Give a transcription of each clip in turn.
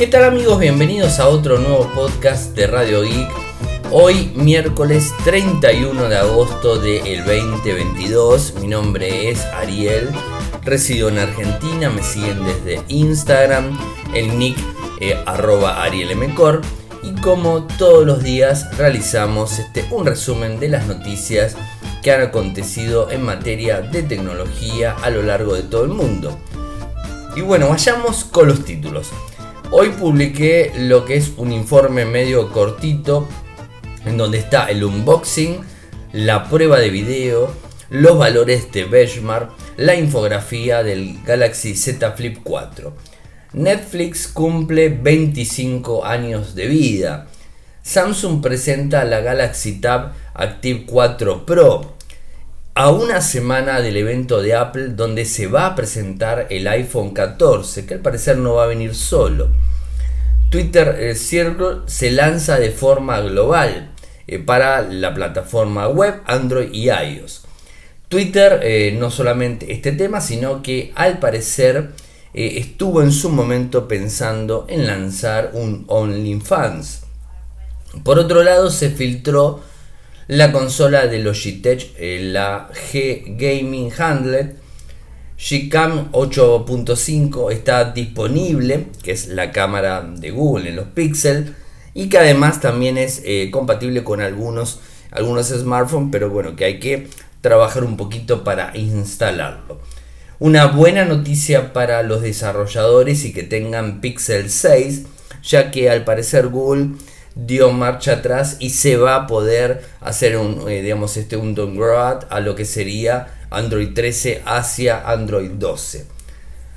¿Qué tal amigos? Bienvenidos a otro nuevo podcast de Radio Geek. Hoy miércoles 31 de agosto del 2022. Mi nombre es Ariel. Resido en Argentina. Me siguen desde Instagram. El nick eh, arielmcor. Y como todos los días realizamos este, un resumen de las noticias que han acontecido en materia de tecnología a lo largo de todo el mundo. Y bueno, vayamos con los títulos. Hoy publiqué lo que es un informe medio cortito en donde está el unboxing, la prueba de video, los valores de benchmark, la infografía del Galaxy Z Flip 4. Netflix cumple 25 años de vida. Samsung presenta la Galaxy Tab Active 4 Pro a una semana del evento de Apple donde se va a presentar el iPhone 14, que al parecer no va a venir solo. Twitter eh, Circle se lanza de forma global eh, para la plataforma web, Android y iOS. Twitter eh, no solamente este tema, sino que al parecer estuvo en su momento pensando en lanzar un OnlyFans. Por otro lado, se filtró la consola de Logitech, la G Gaming Handlet. Gcam 8.5 está disponible, que es la cámara de Google en los Pixel, y que además también es eh, compatible con algunos, algunos smartphones, pero bueno, que hay que trabajar un poquito para instalarlo. Una buena noticia para los desarrolladores y que tengan Pixel 6, ya que al parecer Google dio marcha atrás y se va a poder hacer un, eh, digamos, este, un downgrade a lo que sería Android 13 hacia Android 12.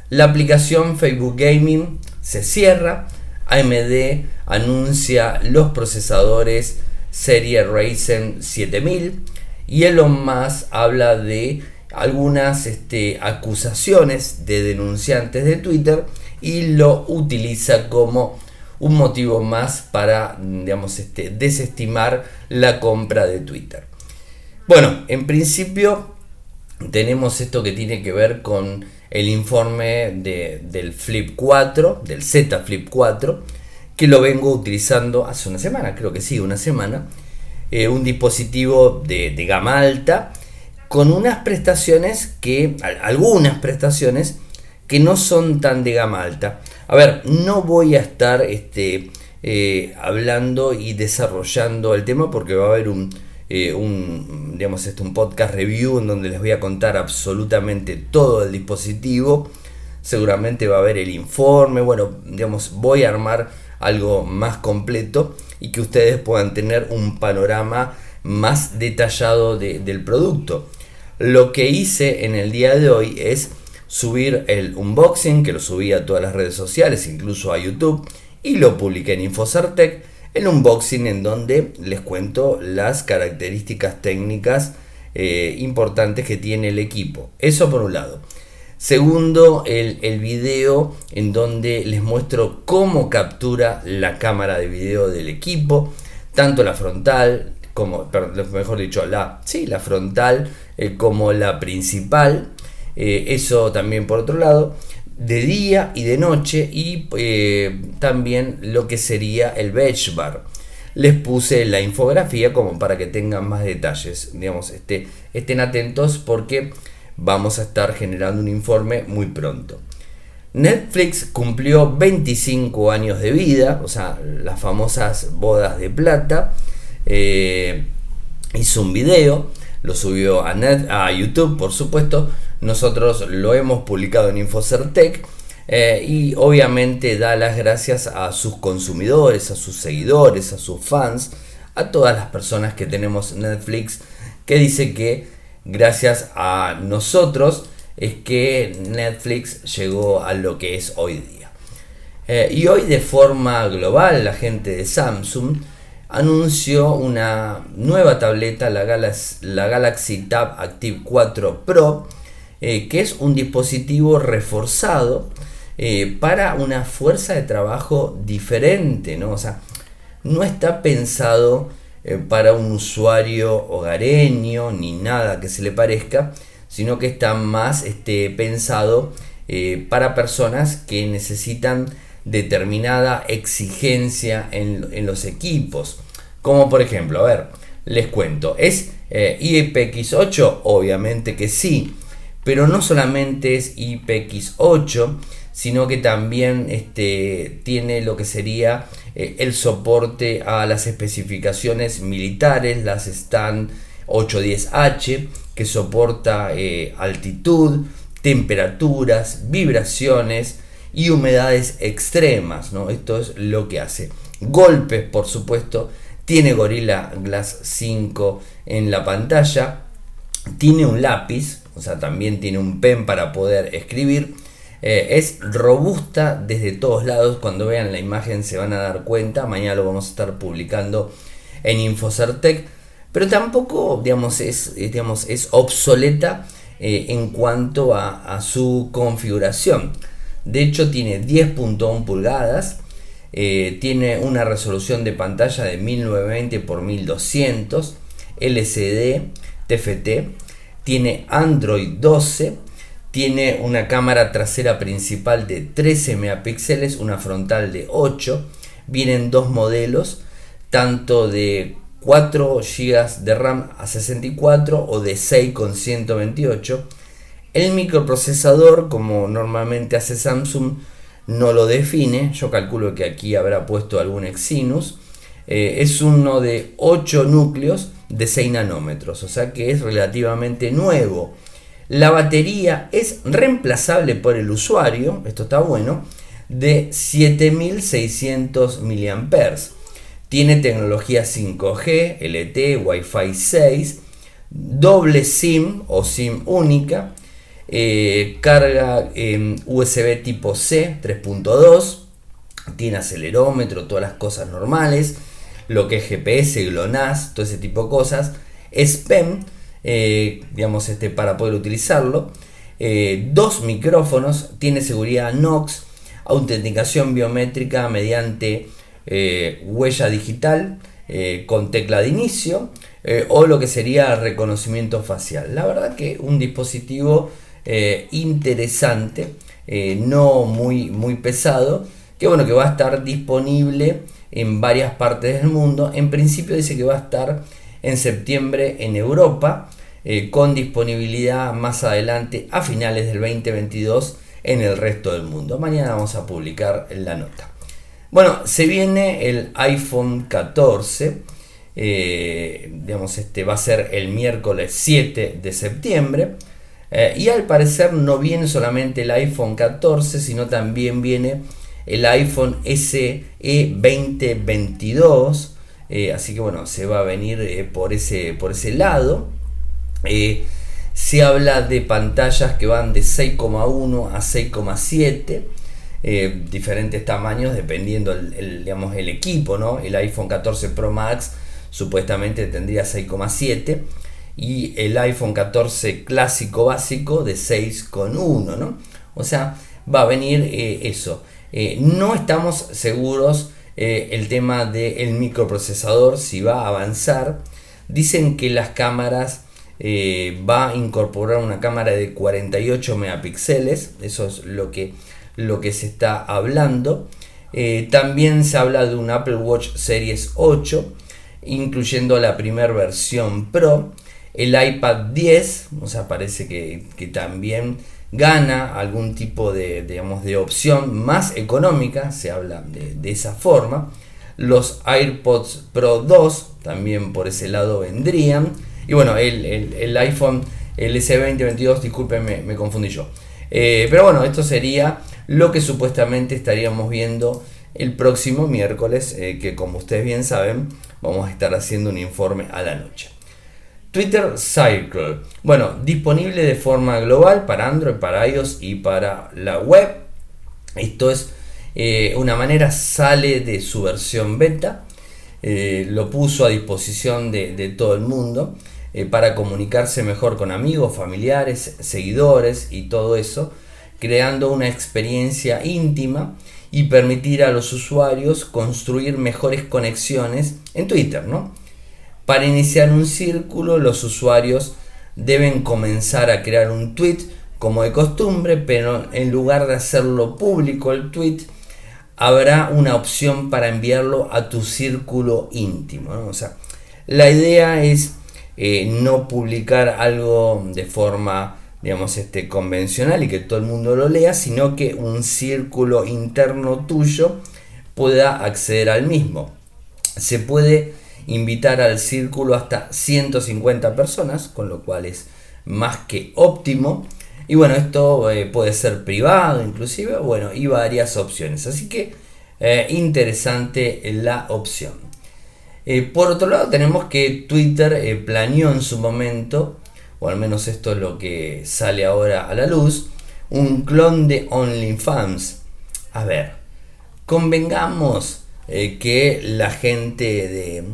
La aplicación Facebook Gaming se cierra. AMD anuncia los procesadores serie Ryzen 7000 y Elon Musk habla de algunas este, acusaciones de denunciantes de Twitter y lo utiliza como un motivo más para, digamos, este, desestimar la compra de Twitter. Bueno, en principio tenemos esto que tiene que ver con el informe del Flip 4, del Z Flip 4, que lo vengo utilizando hace una semana, creo que sí, una semana. Eh, un dispositivo de, de, gama alta con unas prestaciones que, algunas prestaciones que no son tan de gama alta. A ver, no voy a estar este, eh, hablando y desarrollando el tema porque va a haber un, eh, un, digamos, este, un podcast review en donde les voy a contar absolutamente todo el dispositivo. Seguramente va a haber el informe. Bueno, digamos, voy a armar algo más completo y que ustedes puedan tener un panorama más detallado del producto. Lo que hice en el día de hoy es subir el unboxing, que lo subí a todas las redes sociales, incluso a YouTube, y lo publiqué en Infocertec, el unboxing en donde les cuento las características técnicas eh, importantes que tiene el equipo. Eso por un lado. Segundo, el, el, video en donde les muestro cómo captura la cámara de video del equipo, tanto la frontal como, mejor dicho, la, sí, la frontal eh, como la principal. Eh, eso también por otro lado, de día y de noche y eh, también lo que sería el benchmark. Les puse la infografía como para que tengan más detalles. Digamos, este, estén atentos porque vamos a estar generando un informe muy pronto. Netflix cumplió 25 años de vida, o sea, las famosas bodas de plata. Eh, hizo un video, lo subió a, Net, a YouTube, por supuesto, nosotros lo hemos publicado en Infocertec eh, y obviamente da las gracias a sus consumidores, a sus seguidores, a sus fans, a todas las personas que tenemos Netflix, que dice que gracias a nosotros es que Netflix llegó a lo que es hoy día. Eh, y hoy de forma global la gente de Samsung anunció una nueva tableta, la Galaxy, la Galaxy Tab Active 4 Pro, eh, que es un dispositivo reforzado eh, para una fuerza de trabajo diferente, ¿no? O sea, no está pensado eh, para un usuario hogareño ni nada que se le parezca, sino que está más este, pensado para personas que necesitan determinada exigencia en, los equipos. Como por ejemplo, a ver, les cuento, ¿es eh, IPX8? Obviamente que sí, pero no solamente es IPX8, sino que también este, tiene lo que sería eh, el soporte a las especificaciones militares, las STAN 810H, que soporta eh, altitud, temperaturas, vibraciones y humedades extremas. ¿no? Esto es lo que hace. Golpes, por supuesto, tiene Gorilla Glass 5 en la pantalla, tiene un lápiz, o sea, también tiene un pen para poder escribir eh, es robusta desde todos lados. Cuando vean la imagen se van a dar cuenta. Mañana lo vamos a estar publicando en Infocertec. Pero tampoco digamos, es, eh, digamos, es obsoleta eh, en cuanto a, su configuración. De hecho tiene 10.1 pulgadas. tiene una resolución de pantalla de 1920 x 1200 LCD TFT tiene Android 12 tiene una cámara trasera principal de 13 megapíxeles, una frontal de 8. Vienen dos modelos, tanto de 4 GB de RAM a 64 o de 6 con 128. El microprocesador, como normalmente hace Samsung, no lo define. Yo calculo que aquí habrá puesto algún Exynos. Eh, es uno de 8 núcleos de 6 nanómetros, o sea que es relativamente nuevo. La batería es reemplazable por el usuario, esto está bueno, de 7600 mAh. Tiene tecnología 5G, LTE, Wi-Fi 6, doble SIM o SIM única, eh, carga en USB tipo C 3.2, tiene acelerómetro, todas las cosas normales, lo que es GPS, GLONASS, todo ese tipo de cosas. Es PEM, eh, digamos, este, para poder utilizarlo. Eh, dos micrófonos, tiene seguridad NOx, autenticación biométrica mediante eh, huella digital con tecla de inicio o lo que sería reconocimiento facial. La verdad que un dispositivo interesante, no muy, muy pesado, que bueno, que va a estar disponible en varias partes del mundo. En principio dice que va a estar en septiembre en Europa, eh, con disponibilidad más adelante a finales del 2022 en el resto del mundo. Mañana vamos a publicar la nota. Bueno, se viene el iPhone 14. Eh, digamos, este va a ser el miércoles 7 de septiembre. Eh, y al parecer no viene solamente el iPhone 14, sino también viene el iPhone SE 2022 eh, así que bueno, se va a venir eh, por, ese, por ese lado. Eh, se habla de pantallas que van de 6,1 a 6,7. diferentes tamaños dependiendo el, digamos, el equipo. El iPhone 14 Pro Max supuestamente tendría 6,7 y el iPhone 14 clásico básico de 6,1, ¿no? O sea, va a venir eso. No estamos seguros eh, el tema del microprocesador, si va a avanzar. Dicen que las cámaras eh, va a incorporar una cámara de 48 megapíxeles, eso es lo que, lo que se está hablando. Eh, también se habla de un Apple Watch Series 8, incluyendo la primera versión Pro. El iPad 10, o sea, parece que, que también gana algún tipo de, digamos, de opción más económica, se habla de, esa forma. Los AirPods Pro 2 también por ese lado vendrían. Y bueno, el, iPhone, el S2022, discúlpenme, me confundí yo. Eh, pero bueno, esto sería lo que supuestamente estaríamos viendo el próximo miércoles, eh, que como ustedes bien saben, vamos a estar haciendo un informe a la noche. Twitter Circle. Bueno, disponible de forma global para Android, para iOS y para la web. Esto es eh, una manera, sale de su versión beta. Eh, lo puso a disposición de, todo el mundo eh, para comunicarse mejor con amigos, familiares, seguidores y todo eso, creando una experiencia íntima y permitir a los usuarios construir mejores conexiones en Twitter, ¿no? Para iniciar un círculo, los usuarios deben comenzar a crear un tweet como de costumbre, pero en lugar de hacerlo público el tweet, habrá una opción para enviarlo a tu círculo íntimo. O sea, la idea es eh, no publicar algo de forma digamos, este, convencional y que todo el mundo lo lea, sino que un círculo interno tuyo pueda acceder al mismo. Se puede invitar al círculo hasta 150 personas, con lo cual es más que óptimo. Y bueno, esto eh, puede ser privado inclusive, bueno, y varias opciones. Así que eh, interesante la opción. Eh, por otro lado, tenemos que Twitter planeó en su momento o al menos esto es lo que sale ahora a la luz, un clon de OnlyFans. A ver, convengamos que la gente de,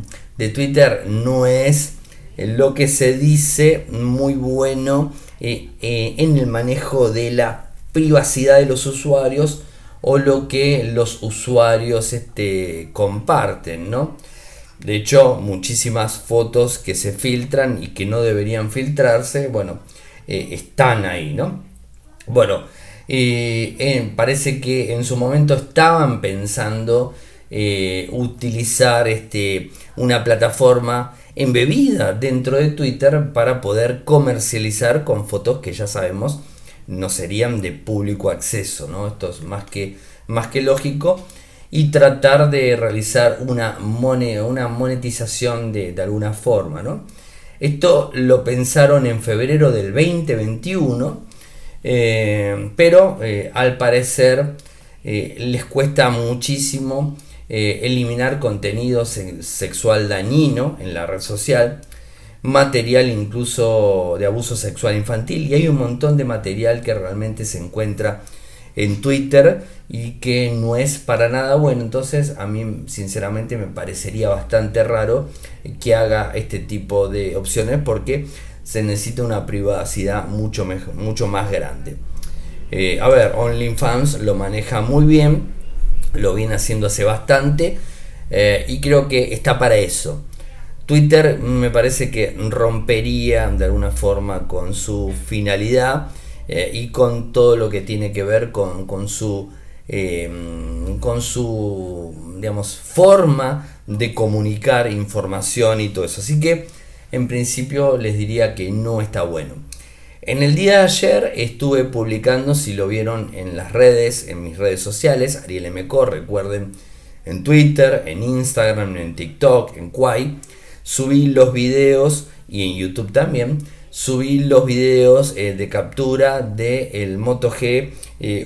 Twitter no es lo que se dice muy bueno eh, eh, en el manejo de la privacidad de los usuarios o lo que los usuarios este, comparten, ¿no? De hecho, muchísimas fotos que se filtran y que no deberían filtrarse, bueno, eh, están ahí, ¿no? Bueno, eh, parece que en su momento estaban pensando eh, utilizar este, una plataforma embebida dentro de Twitter para poder comercializar con fotos que ya sabemos no serían de público acceso, ¿no? Esto es más que, más que lógico y tratar de realizar una, una monetización de, alguna forma. ¿no? Esto lo pensaron en febrero del 2021, eh, pero eh, al parecer les cuesta muchísimo eliminar contenido sexual dañino en la red social, material incluso de abuso sexual infantil y hay un montón de material que realmente se encuentra en Twitter y que no es para nada bueno. Entonces a mí sinceramente me parecería bastante raro que haga este tipo de opciones porque se necesita una privacidad mucho, mejor, mucho más grande. Eh, a ver, OnlyFans lo maneja muy bien, lo viene haciendo hace bastante eh, y creo que está para eso. Twitter me parece que rompería de alguna forma con su finalidad eh, y con todo lo que tiene que ver con, su em, con su digamos forma de comunicar información y todo eso así que en principio les diría que no está bueno en el día de ayer estuve publicando si lo vieron en las redes en mis redes sociales Ariel MCO recuerden en Twitter en Instagram en TikTok en Quai. Subí los videos y en YouTube también subí los videos eh, de captura del el Moto G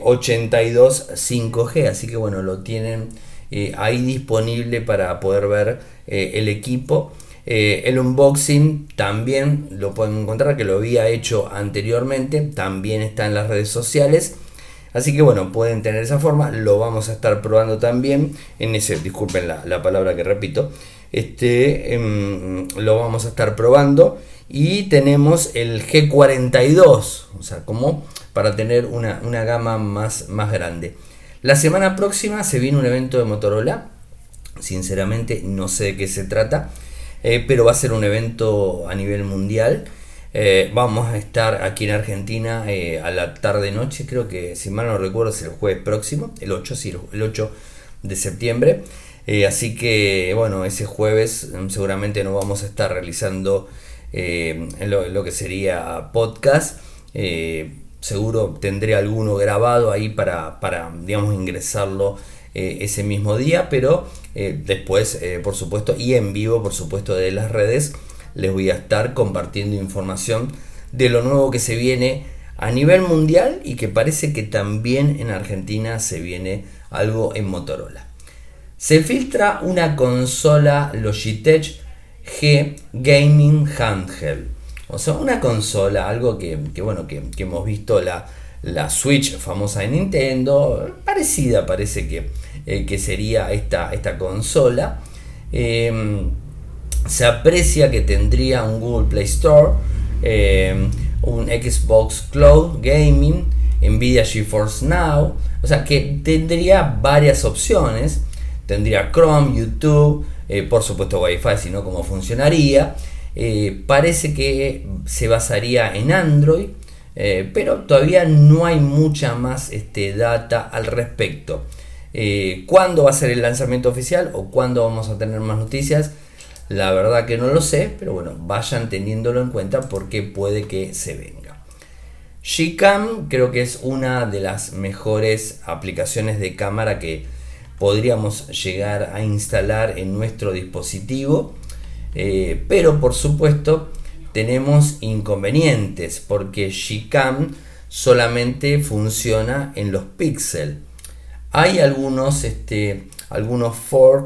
82 5G, así que bueno, lo tienen eh, ahí disponible para poder ver eh, el equipo. El unboxing también lo pueden encontrar, que lo había hecho anteriormente, también está en las redes sociales. Así que bueno, pueden tener esa forma, lo vamos a estar probando también en ese, disculpen la, la palabra que repito, este, em, lo vamos a estar probando y tenemos el G42, o sea, como para tener una, gama más, más grande. La semana próxima se viene un evento de Motorola, sinceramente no sé de qué se trata, eh, pero va a ser un evento a nivel mundial. Eh, vamos a estar aquí en Argentina eh, a la tarde-noche, creo que si mal no recuerdo es el jueves próximo, el 8, sí, el 8 de septiembre. así que bueno, ese jueves mm, seguramente no vamos a estar realizando en lo, que sería podcast. Seguro tendré alguno grabado ahí para, para digamos, ingresarlo eh, ese mismo día, pero después, por supuesto, y en vivo, por supuesto, de las redes, les voy a estar compartiendo información de lo nuevo que se viene a nivel mundial y que parece que también en Argentina se viene algo en Motorola. Se filtra una consola Logitech G Gaming Handheld. O sea, una consola, algo que, bueno, que, hemos visto la, la, Switch famosa de Nintendo, parecida parece que, eh, que sería esta, esta consola. Em, se aprecia que tendría un Google Play Store, em, un Xbox Cloud Gaming, Nvidia GeForce Now, o sea que tendría varias opciones, tendría Chrome, YouTube, eh, por supuesto Wi-Fi, sino cómo funcionaría. Eh, parece que se basaría en Android, pero todavía no hay mucha más este, data al respecto. Eh, ¿Cuándo va a ser el lanzamiento oficial o cuándo vamos a tener más noticias? La verdad que no lo sé, pero bueno, vayan teniéndolo en cuenta porque puede que se venga. Gcam creo que es una de las mejores aplicaciones de cámara que podríamos llegar a instalar en nuestro dispositivo. Eh, pero por supuesto tenemos inconvenientes porque Gcam solamente funciona en los píxeles. Hay algunos, este, algunos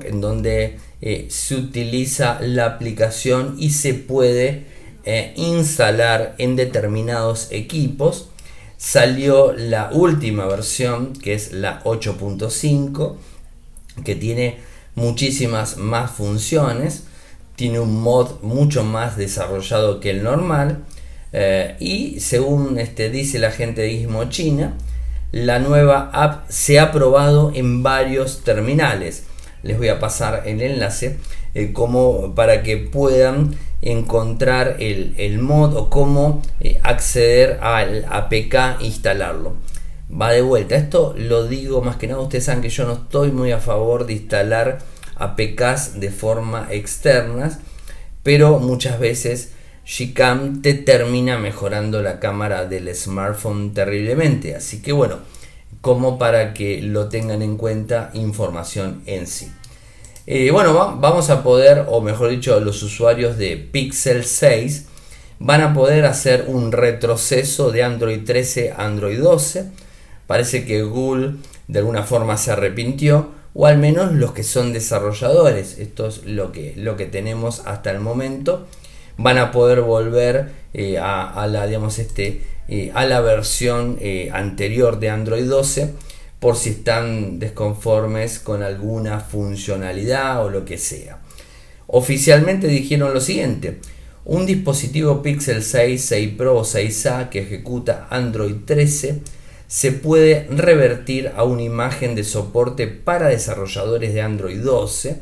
en donde eh, se utiliza la aplicación y se puede eh, instalar en determinados equipos. Salió la última versión que es la 8.5 que tiene muchísimas más funciones. Tiene un mod mucho más desarrollado que el normal. Eh, y según este, dice la gente de Gizmo China, la nueva app se ha probado en varios terminales. Les voy a pasar el enlace eh, como para que puedan encontrar el, mod o cómo eh, acceder al APK e instalarlo. Va de vuelta. Esto lo digo más que nada. Ustedes saben que yo no estoy muy a favor de instalar APKs de forma externas, pero muchas veces Gcam te termina mejorando la cámara del smartphone terriblemente. Así que bueno, como para que lo tengan en cuenta información en sí. Eh, bueno, vamos a poder, o mejor dicho, los usuarios de Pixel 6 van a poder hacer un retroceso de Android 13 a Android 12. Parece que Google de alguna forma se arrepintió, o al menos los que son desarrolladores. Esto es lo que, lo que tenemos hasta el momento van a poder volver eh, a, la, digamos, este, eh, a la versión eh, anterior de Android 12 por si están desconformes con alguna funcionalidad o lo que sea. Oficialmente dijeron lo siguiente, un dispositivo Pixel 6, 6 Pro o 6A que ejecuta Android 13 se puede revertir a una imagen de soporte para desarrolladores de Android 12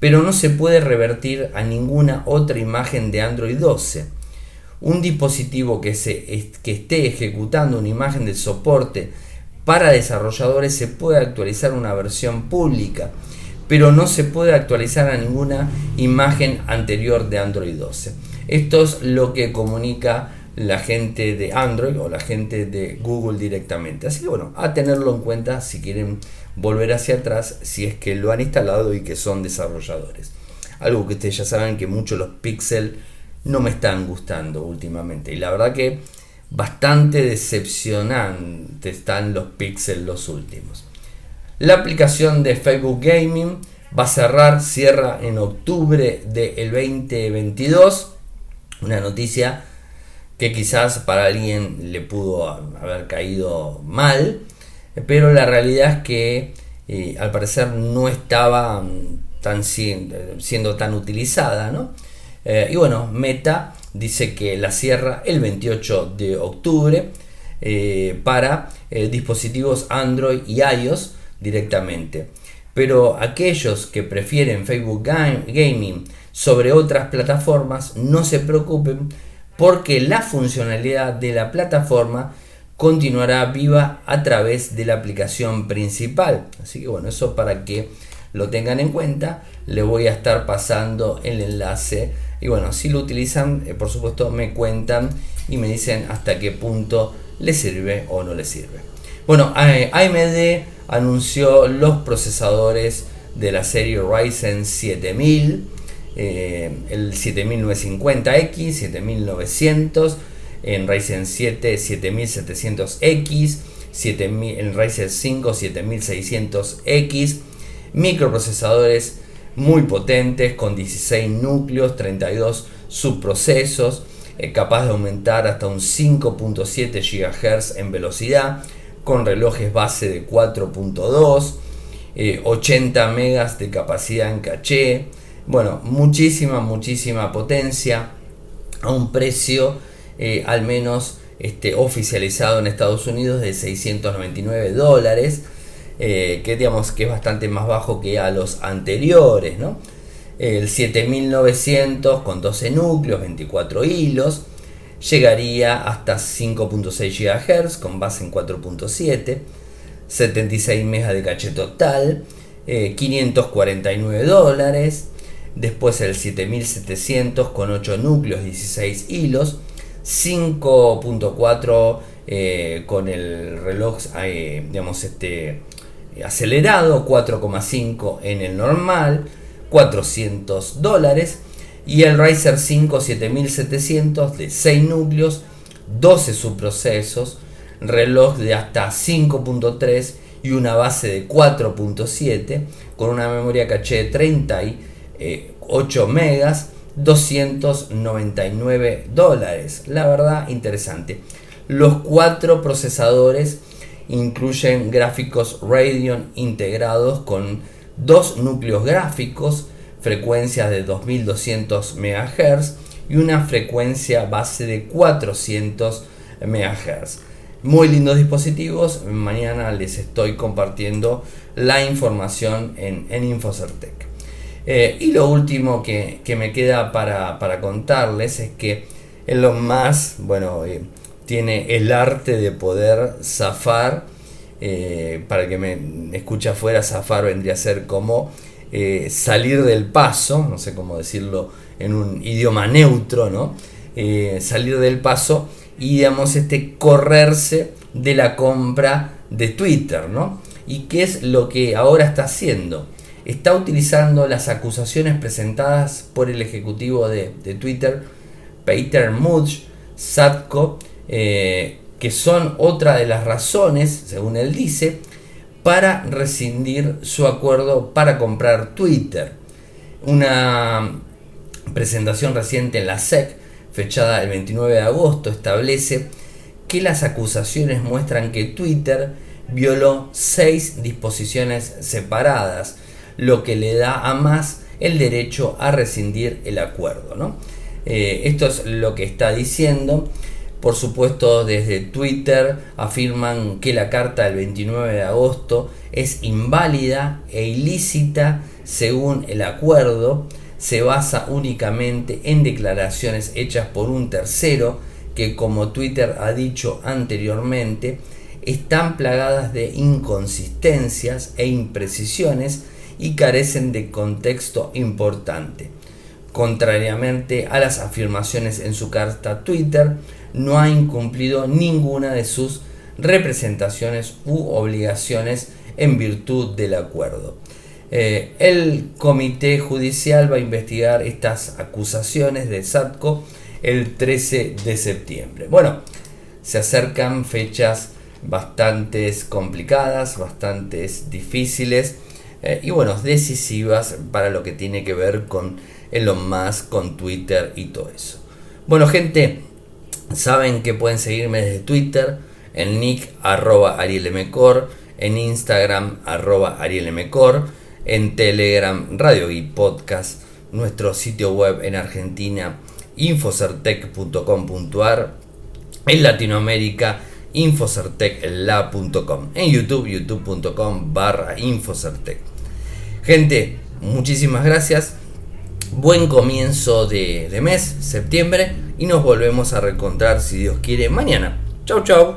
pero no se puede revertir a ninguna otra imagen de Android 12. Un dispositivo que, se, que esté ejecutando una imagen de soporte para desarrolladores se puede actualizar una versión pública, pero no se puede actualizar a ninguna imagen anterior de Android 12. Esto es lo que comunica la gente de Android o la gente de Google directamente. Así que bueno, a tenerlo en cuenta si quieren volver hacia atrás si es que lo han instalado y que son desarrolladores. Algo que ustedes ya saben que muchos los Pixel no me están gustando últimamente. Y la verdad que bastante decepcionante están los Pixel los últimos. La aplicación de Facebook Gaming va a cerrar, cierra en octubre del 2022. Una noticia que quizás para alguien le pudo haber caído mal pero la realidad es que eh, al parecer no estaba mm, tan siendo, tan utilizada, eh, y bueno, Meta dice que la cierra el 28 de octubre eh, para dispositivos Android y iOS directamente. Pero aquellos que prefieren Facebook Gaming sobre otras plataformas no se preocupen porque la funcionalidad de la plataforma continuará viva a través de la aplicación principal. Así que bueno, eso para que lo tengan en cuenta, le voy a estar pasando el enlace. Y bueno, si lo utilizan, eh, por supuesto, me cuentan y me dicen hasta qué punto les sirve o no les sirve. Bueno, AMD anunció los procesadores de la serie Ryzen 7000, eh, el 7950X, 7900 en Ryzen 7 7700X, 7000, en Ryzen 5 7600X, microprocesadores muy potentes con 16 núcleos, 32 subprocesos, eh, capaz de aumentar hasta un 5.7 GHz en velocidad, con relojes base de 4.2, 80 eh, megas de capacidad en caché, bueno, muchísima, muchísima potencia a un precio eh, al menos este, oficializado en Estados Unidos de 699 dólares, eh, que digamos que es bastante más bajo que a los anteriores, El 7900 con 12 núcleos, 24 hilos, llegaría hasta 5.6 GHz con base en 4.7. 76 megas de caché total, 549 eh, dólares. Después el 7700 con 8 núcleos, 16 hilos. 5.4 eh, con el reloj, eh, digamos, este, acelerado, 4,5 en el normal, 400 dólares. Y el Ryzer 5 7700 de 6 núcleos, 12 subprocesos, reloj de hasta 5.3 y una base de 4.7 con una memoria caché de 38 megas 299 dólares la verdad interesante los cuatro procesadores incluyen gráficos Radeon integrados con dos núcleos gráficos frecuencias de 2200 MHz y una frecuencia base de 400 MHz muy lindos dispositivos. Mañana les estoy compartiendo la información en, en Infocertec. Eh, y lo último que, me queda para, contarles es que lo más bueno, eh, tiene el arte de poder zafar. Eh, para que me escuche afuera, zafar vendría a ser como salir del paso, no sé cómo decirlo en un idioma neutro, ¿no? salir del paso y digamos este correrse de la compra de Twitter, ¿no? ¿Y qué es lo que ahora está haciendo? Está utilizando las acusaciones presentadas por el ejecutivo de, Twitter, Peter Mudge, Satko, eh, que son otra de las razones, según él dice, para rescindir su acuerdo para comprar Twitter. Una presentación reciente en la SEC fechada el 29 de agosto, establece que las acusaciones muestran que Twitter violó seis disposiciones separadas, lo que le da a más el derecho a rescindir el acuerdo. Eh, esto es lo que está diciendo. Por supuesto, desde Twitter afirman que la carta del 29 de agosto es inválida e ilícita según el acuerdo se basa únicamente en declaraciones hechas por un tercero que, como Twitter ha dicho anteriormente, están plagadas de inconsistencias e imprecisiones y carecen de contexto importante. Contrariamente a las afirmaciones en su carta Twitter, no ha incumplido ninguna de sus representaciones u obligaciones en virtud del acuerdo. Eh, el comité judicial va a investigar estas acusaciones de SATCO el 13 de septiembre. Bueno, se acercan fechas bastante complicadas, bastante difíciles eh, y bueno, decisivas para lo que tiene que ver con Elon Musk, con Twitter y todo eso. Bueno, gente, saben que pueden seguirme desde Twitter, en nick arroba arielmcor, en Instagram arroba arielmcor en Telegram, Radio y Podcast, nuestro sitio web en Argentina, infocertec.com.ar, en Latinoamérica, infocertecla.com, en YouTube, youtube.com barra infocertec. Gente, muchísimas gracias. Buen comienzo de, de mes, septiembre, y nos volvemos a reencontrar, si Dios quiere, mañana. Chau, chau.